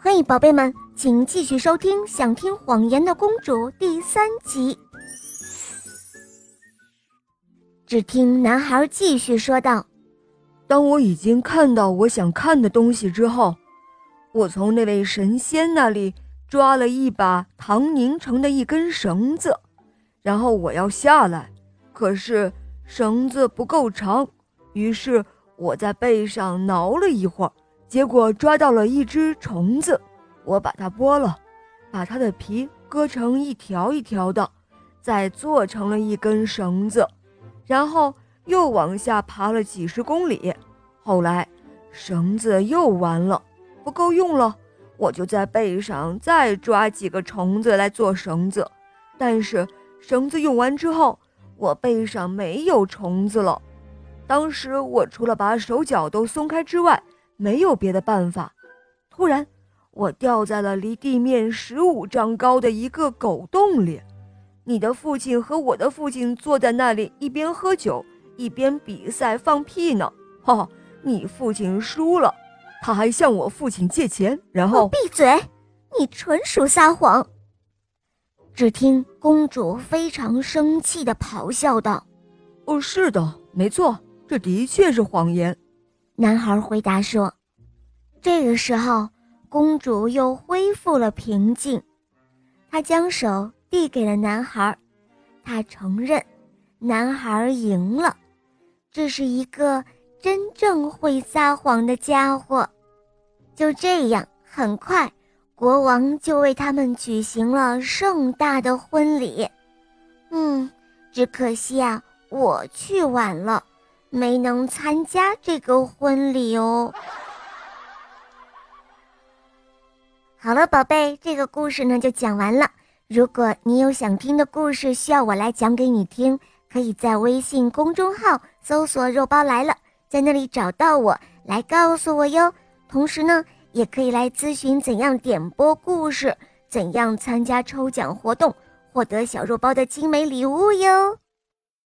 嘿，宝贝们，请继续收听《想听谎言的公主》第三集。只听男孩继续说道：“当我已经看到我想看的东西之后，我从那位神仙那里抓了一把糖凝成的一根绳子，然后我要下来，可是绳子不够长，于是我在背上挠了一会儿。”结果抓到了一只虫子，我把它剥了，把它的皮割成一条一条的，再做成了一根绳子，然后又往下爬了几十公里。后来绳子又完了，不够用了，我就在背上再抓几个虫子来做绳子。但是绳子用完之后，我背上没有虫子了。当时我除了把手脚都松开之外，没有别的办法，突然，我掉在了离地面十五丈高的一个狗洞里。你的父亲和我的父亲坐在那里，一边喝酒一边比赛放屁呢。哈，你父亲输了，他还向我父亲借钱，然后闭嘴，你纯属撒谎。只听公主非常生气地咆哮道：“哦，是的，没错，这的确是谎言。”男孩回答说：“这个时候，公主又恢复了平静。她将手递给了男孩，她承认，男孩赢了。这是一个真正会撒谎的家伙。就这样，很快，国王就为他们举行了盛大的婚礼。嗯，只可惜啊，我去晚了。”没能参加这个婚礼哦。好了，宝贝，这个故事呢就讲完了。如果你有想听的故事需要我来讲给你听，可以在微信公众号搜索“肉包来了”，在那里找到我来告诉我哟。同时呢，也可以来咨询怎样点播故事，怎样参加抽奖活动，获得小肉包的精美礼物哟。